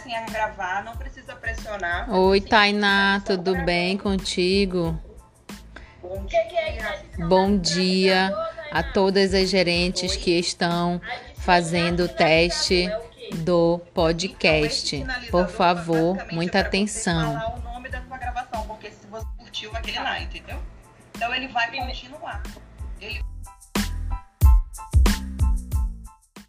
comecem a gravar, não precisa pressionar. Oi, assim, Tainá, tudo bem contigo? Bom Que que é dia. Bom dia a todas as gerentes que estão fazendo o teste do podcast. Então, Por favor, muita é você atenção. falar o nome da sua gravação, porque se você curtiu aquele lá, entendeu? Então ele vai continuar. Ele